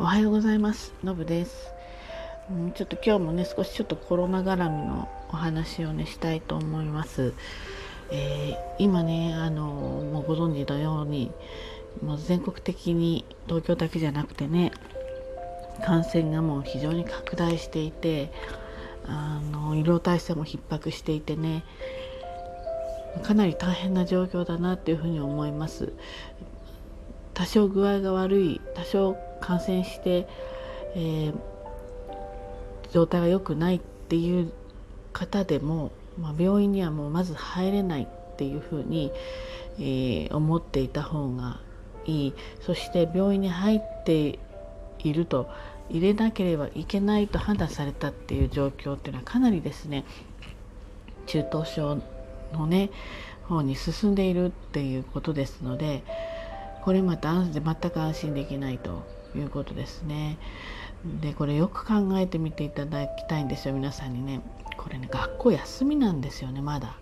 おはようございます。のぶです、うん、ちょっと今日もね少しちょっとコロナ絡みのお話をねしたいと思います、えー、今ねあのもうご存知のようにもう全国的に東京だけじゃなくてね感染がもう非常に拡大していてあの医療体制も逼迫していてねかなり大変な状況だなっていうふうに思います。多少具合が悪い多少感染して、えー、状態が良くないっていう方でも、まあ、病院にはもうまず入れないっていうふうに、えー、思っていた方がいい。そして病院に入っていると入れなければいけないと判断されたっていう状況っていうのはかなりですね中等症のね方に進んでいるっていうことですのでこれまた全く安心できないと。いうことですね。でこれよく考えてみていただきたいんですよ皆さんにね。これね学校休みなんですよねまだ。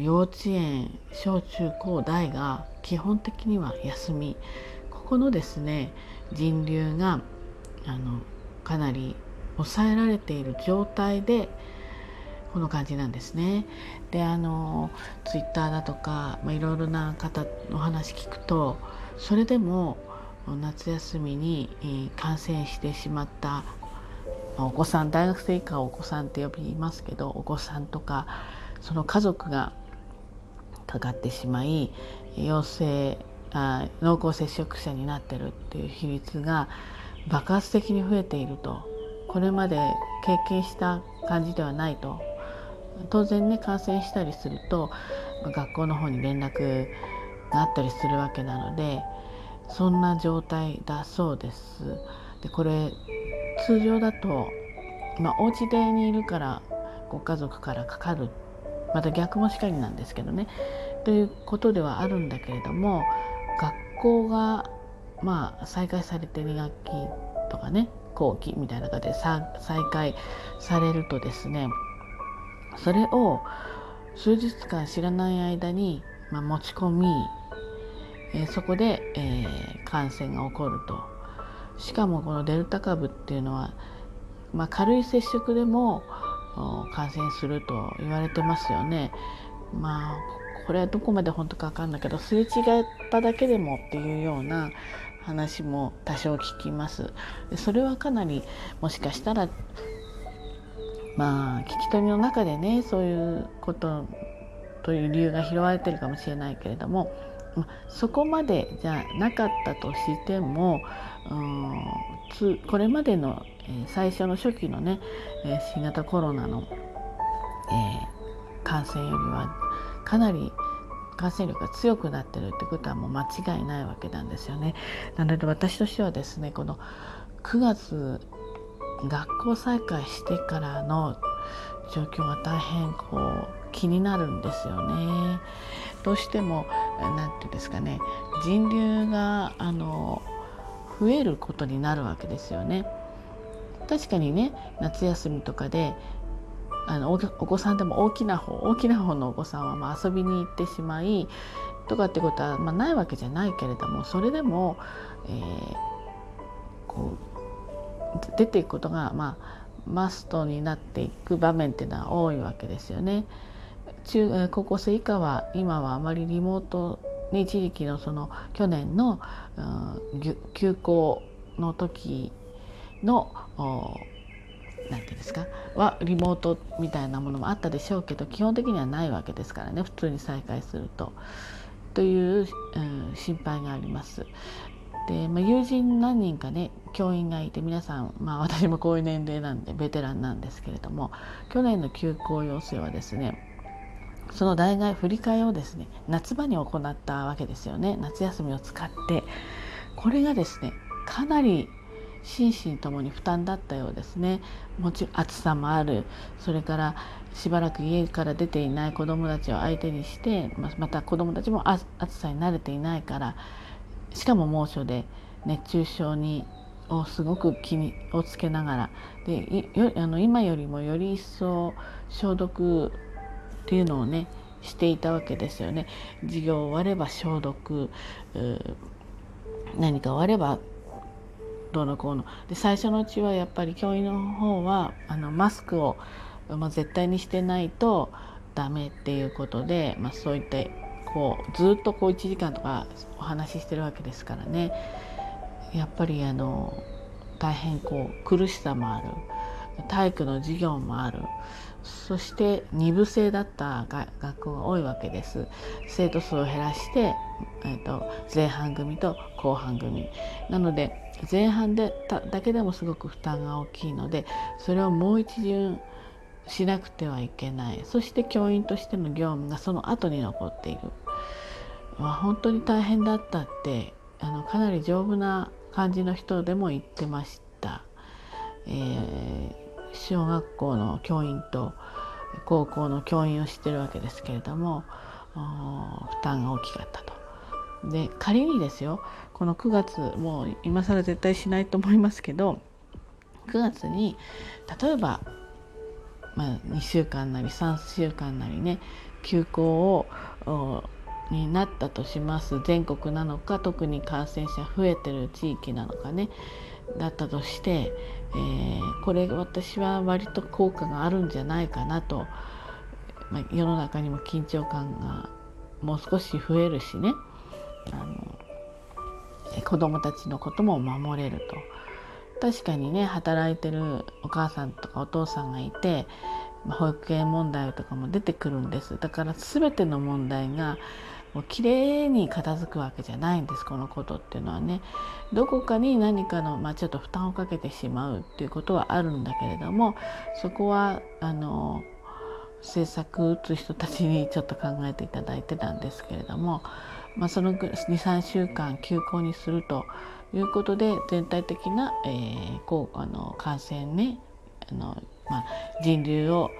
幼稚園小中高大が基本的には休みここのですね人流があのかなり抑えられている状態でこの感じなんですね。であのツイッターだとか、まあ、いろいろな方の話聞くとそれでも夏休みに感染してしまったお子さん大学生以下お子さんって呼びますけどお子さんとかその家族がかかってしまい陽性あ濃厚接触者になってるっていう比率が爆発的に増えていると。これまで経験した感じではないと。当然ね感染したりすると学校の方に連絡があったりするわけなのでそんな状態だそうです。でこれ通常だと、まあ、お家でにいるからご家族からかかるまた逆もしかりなんですけどねということではあるんだけれども学校がまあ再開されて2学期とかね後期みたいな形で再開されるとですねそれを数日間知らない間に、まあ、持ち込み、えー、そこで、えー、感染が起こるとしかもこのデルタ株っていうのは、まあ、軽い接触でも感染すると言われてますよね。まあこれはどこまで本当か分かんないけどすれ違っただけでもっていうような話も多少聞きます。それはかなりもしかしたらまあ聞き取りの中でねそういうことという理由が拾われてるかもしれないけれどもそこまでじゃなかったとしてもうんこれまでの、え最初の初期のね、え新型コロナの、え感染よりはかなり感染力が強くなってるってことはもう間違いないわけなんですよね。なので私としてはですねこの9月学校再開してからの状況が大変こう気になるんですよね。どうしても何て言うんですかね人流があの増えることになるわけですよね。確かにね夏休みとかであのお子さんでも大きな方大きな方のお子さんはま遊びに行ってしまいとかってことはまないわけじゃないけれどもそれでも、えー、こう出ていくことが、まあ、マストになっていく場面っていうのは多いわけですよね。中高校生以下は今はあまりリモートに一時期のその去年の、うん、休校の時の何て言うんですかはリモートみたいなものもあったでしょうけど基本的にはないわけですからね普通に再開すると。という、うん、心配があります。で、まあ、友人何人かね教員がいて皆さん、まあ、私もこういう年齢なんでベテランなんですけれども去年の休校要請はですねその代替振り替えをですね夏場に行ったわけですよね。夏休みを使って。これがですねかなり心身ともに負担だったようですね。もちろん暑さもある。それからしばらく家から出ていない子どもたちを相手にしてまた子どもたちも暑さに慣れていないからしかも猛暑で熱中症にをすごく気にをつけながら。であの今よりもより一層消毒っていうのをねしていたわけですよね。授業終われば消毒何か終わればどうのこうの。で最初のうちはやっぱり教員の方はあのマスクを、まあ、絶対にしてないとダメっていうことで、まあ、そういったこうずっとこう1時間とかお話ししてるわけですからね。やっぱりあの大変こう苦しさもある。体育の授業もある。そして2部制だった学校が多いわけです。生徒数を減らして、えーと、前半組と後半組。なので前半でだけでもすごく負担が大きいのでそれをもう一巡しなくてはいけない。そして教員としての業務がその後に残っている、まあ、本当に大変だったってあのかなり丈夫な感じの人でも言ってました。えー小学校の教員と高校の教員をしてるわけですけれども負担が大きかったと。で仮にですよこの9月もう今更絶対しないと思いますけど9月に例えば、まあ、2週間なり3週間なりね休校をになったとします全国なのか特に感染者増えてる地域なのかねだったとして、えー、これ私は割と効果があるんじゃないかなと、まあ、世の中にも緊張感がもう少し増えるしねあの子どもたちのことも守れると。確かにね働いてるお母さんとかお父さんがいて保育園問題とかも出てくるんですだから全ての問題がもう綺麗に片付くわけじゃないんですこのことっていうのはね。どこかに何かの、まあ、ちょっと負担をかけてしまうっていうことはあるんだけれどもそこはあの政策打つ人たちにちょっと考えていただいてたんですけれども、まあ、その23週間休校にするということで全体的な、えー、こうあの感染ねあの、まあ、人流を、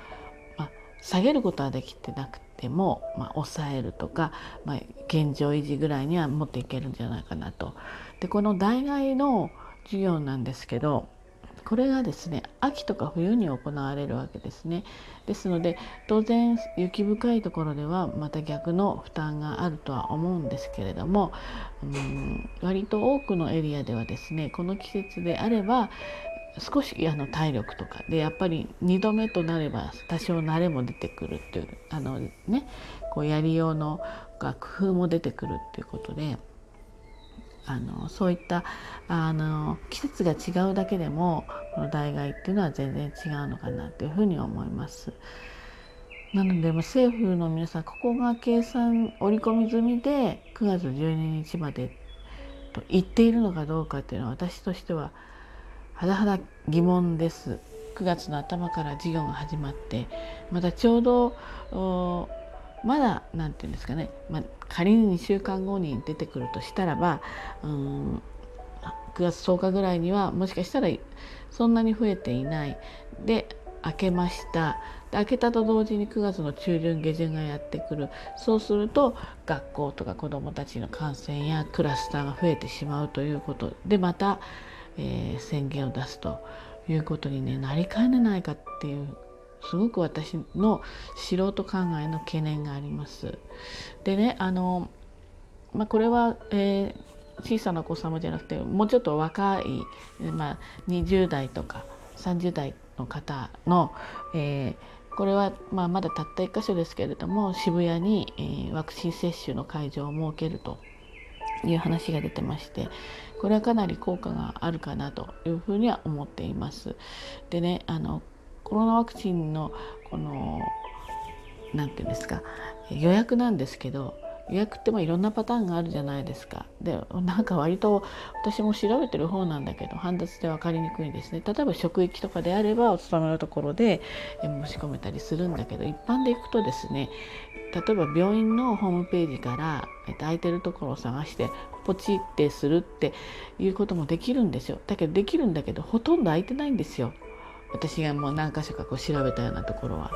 下げることはできてなくても、まあ、抑えるとか、まあ、現状維持ぐらいには持っていけるんじゃないかなと。でこの代替の授業なんですけどこれがですね秋とか冬に行われるわけですね。ですので当然雪深いところではまた逆の負担があるとは思うんですけれども、うん、割と多くのエリアではですねこの季節であれば少しあの体力とかでやっぱり2度目となれば多少慣れも出てくるっていうあのねこうやりようのが工夫も出てくるっていうことであのそういったあの季節が違うだけでもこの代替っていうのは全然違うのかなというふうに思います。なので政府の皆さんここが計算織り込み済みで9月12日までと言っているのかどうかっていうのは私としては甚だ疑問です。9月の頭から授業が始まってまたちょうどまだ何て言うんですかね、まあ、仮に2週間後に出てくるとしたらばうん9月10日ぐらいにはもしかしたらそんなに増えていない。で開けました。で開けたと同時に9月の中旬下旬がやってくる。そうすると学校とか子どもたちの感染やクラスターが増えてしまうということ。でまたえー、宣言を出すということに、ね、なりかねないかっていうすごく私の素人考えの懸念があります。でねあの、まあ、これは、えー、小さなお子様じゃなくてもうちょっと若い、まあ、20代とか30代の方の、えー、これは、まあ、まだたった1箇所ですけれども渋谷に、えー、ワクチン接種の会場を設けるという話が出てましてこれはかなり効果があるかなというふうには思っています。でねあのコロナワクチンのこの何て言うんですか予約なんですけど予約ってまあいろんなパターンがあるじゃないですか。でなんか割と私も調べてる方なんだけど煩雑で分かりにくいですね。例えば職域とかであればお勤めのところで申し込めたりするんだけど一般で行くとですね例えば病院のホームページから空いてるところを探してポチってするっていうこともできるんですよだけどできるんだけどほとんど空いてないんですよ私がもう何箇所かこう調べたようなところは。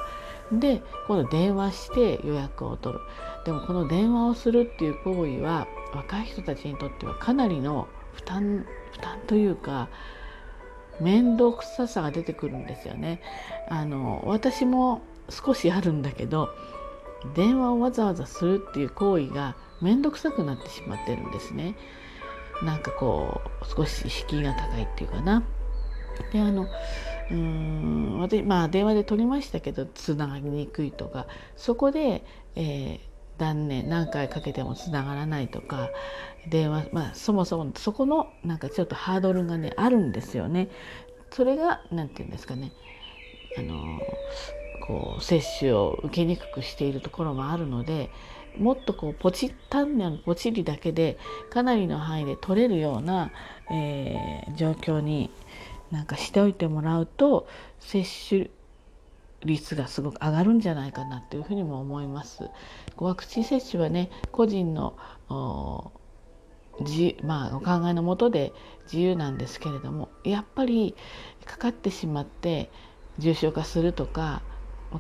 で今度電話して予約を取るでもこの電話をするっていう行為は若い人たちにとってはかなりの負担負担というか面倒くささが出てくるんですよね。あの私も少しあるんだけど電話をわざわざするっていう行為が面倒くさくなってしまってるんですね。なんかこう少し敷居が高いっていうかな。であのうん私まあ電話で取りましたけどつながりにくいとかそこで、えー、断念何回かけてもつながらないとか電話まあそもそもそこのなんかちょっとハードルがねあるんですよね。それが何て言うんですかねあのこう接種を受けにくくしているところもあるのでもっとこうポチ単なるポチリだけでかなりの範囲で取れるような、えー、状況になんかしておいてもらうと接種率がすごく上がるんじゃないかなというふうにも思います。ワクチン接種はね個人の自まあ、お考えのもとで自由なんですけれどもやっぱりかかってしまって重症化するとか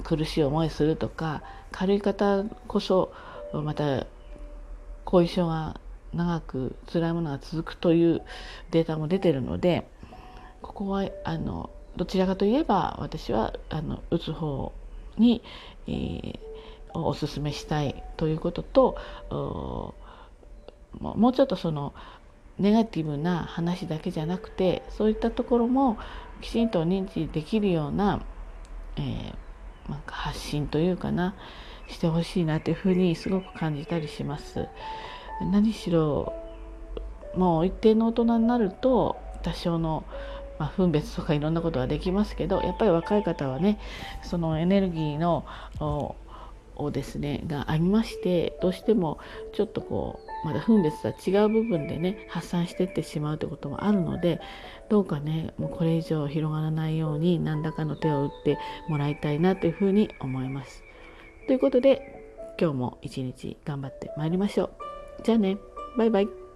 苦しい思いするとか軽い方こそまた後遺症が長く辛いものが続くというデータも出てるのでここはあのどちらかといえば私はあの打つ方に、えー、おすすめしたいということともうちょっとそのネガティブな話だけじゃなくてそういったところもきちんと認知できるような,、えー、なんか発信というかなしてほしいなというふうにすごく感じたりします。何しろもう一定の大人になると多少の、まあ、分別とかいろんなことができますけどやっぱり若い方はねそのエネルギーのをですねがありましてどうしてもちょっとこうまだ分別とは違う部分でね発散してってしまうということもあるのでどうかねもうこれ以上広がらないように何らかの手を打ってもらいたいなというふうに思います。ということで今日も一日頑張ってまいりましょう。じゃあねバイバイ。